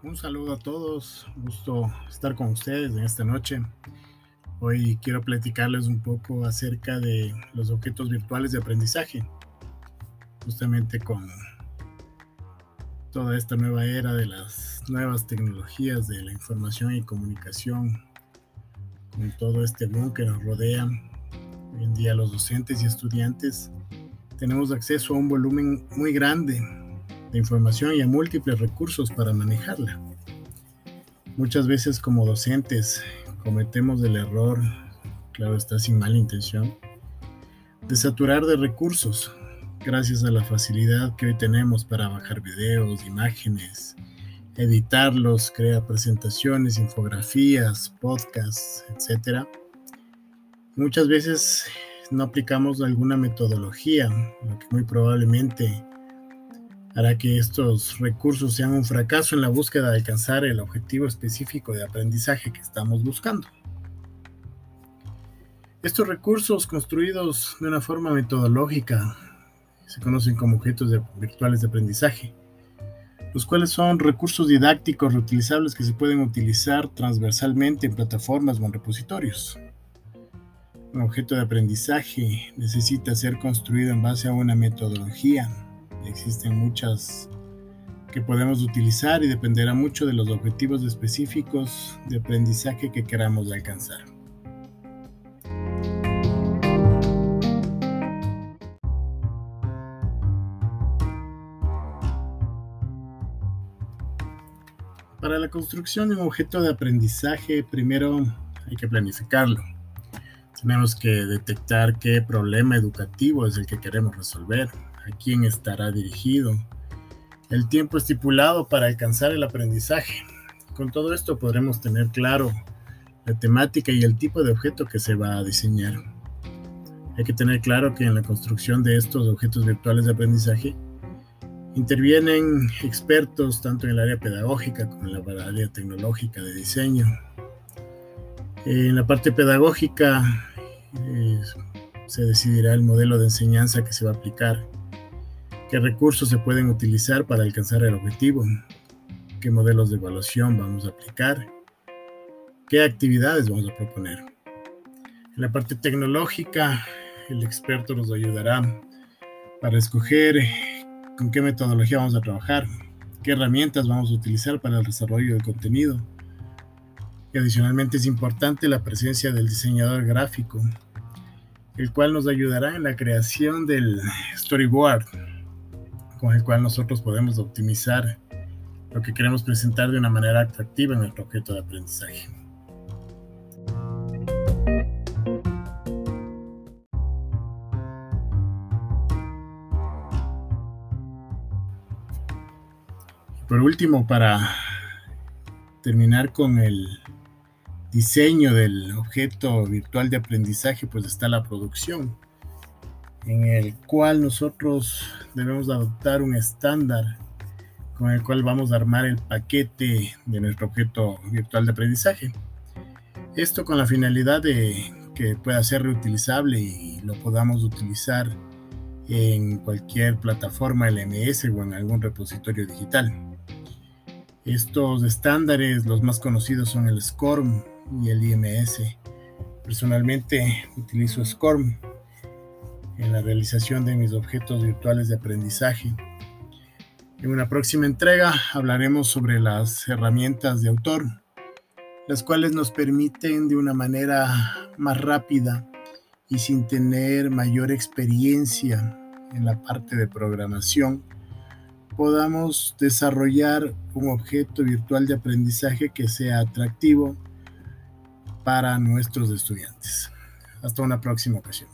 Un saludo a todos, gusto estar con ustedes en esta noche. Hoy quiero platicarles un poco acerca de los objetos virtuales de aprendizaje, justamente con toda esta nueva era de las nuevas tecnologías de la información y comunicación, con todo este boom que nos rodea. Hoy en día los docentes y estudiantes tenemos acceso a un volumen muy grande de información y a múltiples recursos para manejarla. Muchas veces como docentes cometemos el error, claro está sin mala intención, de saturar de recursos gracias a la facilidad que hoy tenemos para bajar videos, imágenes, editarlos, crear presentaciones, infografías, podcasts, etc. Muchas veces no aplicamos alguna metodología, lo que muy probablemente hará que estos recursos sean un fracaso en la búsqueda de alcanzar el objetivo específico de aprendizaje que estamos buscando. Estos recursos construidos de una forma metodológica se conocen como objetos virtuales de aprendizaje, los cuales son recursos didácticos reutilizables que se pueden utilizar transversalmente en plataformas o en repositorios. Un objeto de aprendizaje necesita ser construido en base a una metodología Existen muchas que podemos utilizar y dependerá mucho de los objetivos específicos de aprendizaje que queramos alcanzar. Para la construcción de un objeto de aprendizaje, primero hay que planificarlo. Tenemos que detectar qué problema educativo es el que queremos resolver a quién estará dirigido, el tiempo estipulado para alcanzar el aprendizaje. Con todo esto podremos tener claro la temática y el tipo de objeto que se va a diseñar. Hay que tener claro que en la construcción de estos objetos virtuales de aprendizaje intervienen expertos tanto en el área pedagógica como en la área tecnológica de diseño. En la parte pedagógica se decidirá el modelo de enseñanza que se va a aplicar qué recursos se pueden utilizar para alcanzar el objetivo, qué modelos de evaluación vamos a aplicar, qué actividades vamos a proponer. En la parte tecnológica, el experto nos ayudará para escoger con qué metodología vamos a trabajar, qué herramientas vamos a utilizar para el desarrollo del contenido. Y adicionalmente es importante la presencia del diseñador gráfico, el cual nos ayudará en la creación del storyboard, con el cual nosotros podemos optimizar lo que queremos presentar de una manera atractiva en nuestro objeto de aprendizaje. Por último, para terminar con el diseño del objeto virtual de aprendizaje, pues está la producción en el cual nosotros debemos adoptar un estándar con el cual vamos a armar el paquete de nuestro objeto virtual de aprendizaje. Esto con la finalidad de que pueda ser reutilizable y lo podamos utilizar en cualquier plataforma LMS o en algún repositorio digital. Estos estándares, los más conocidos son el SCORM y el IMS. Personalmente utilizo SCORM en la realización de mis objetos virtuales de aprendizaje. En una próxima entrega hablaremos sobre las herramientas de autor, las cuales nos permiten de una manera más rápida y sin tener mayor experiencia en la parte de programación, podamos desarrollar un objeto virtual de aprendizaje que sea atractivo para nuestros estudiantes. Hasta una próxima ocasión.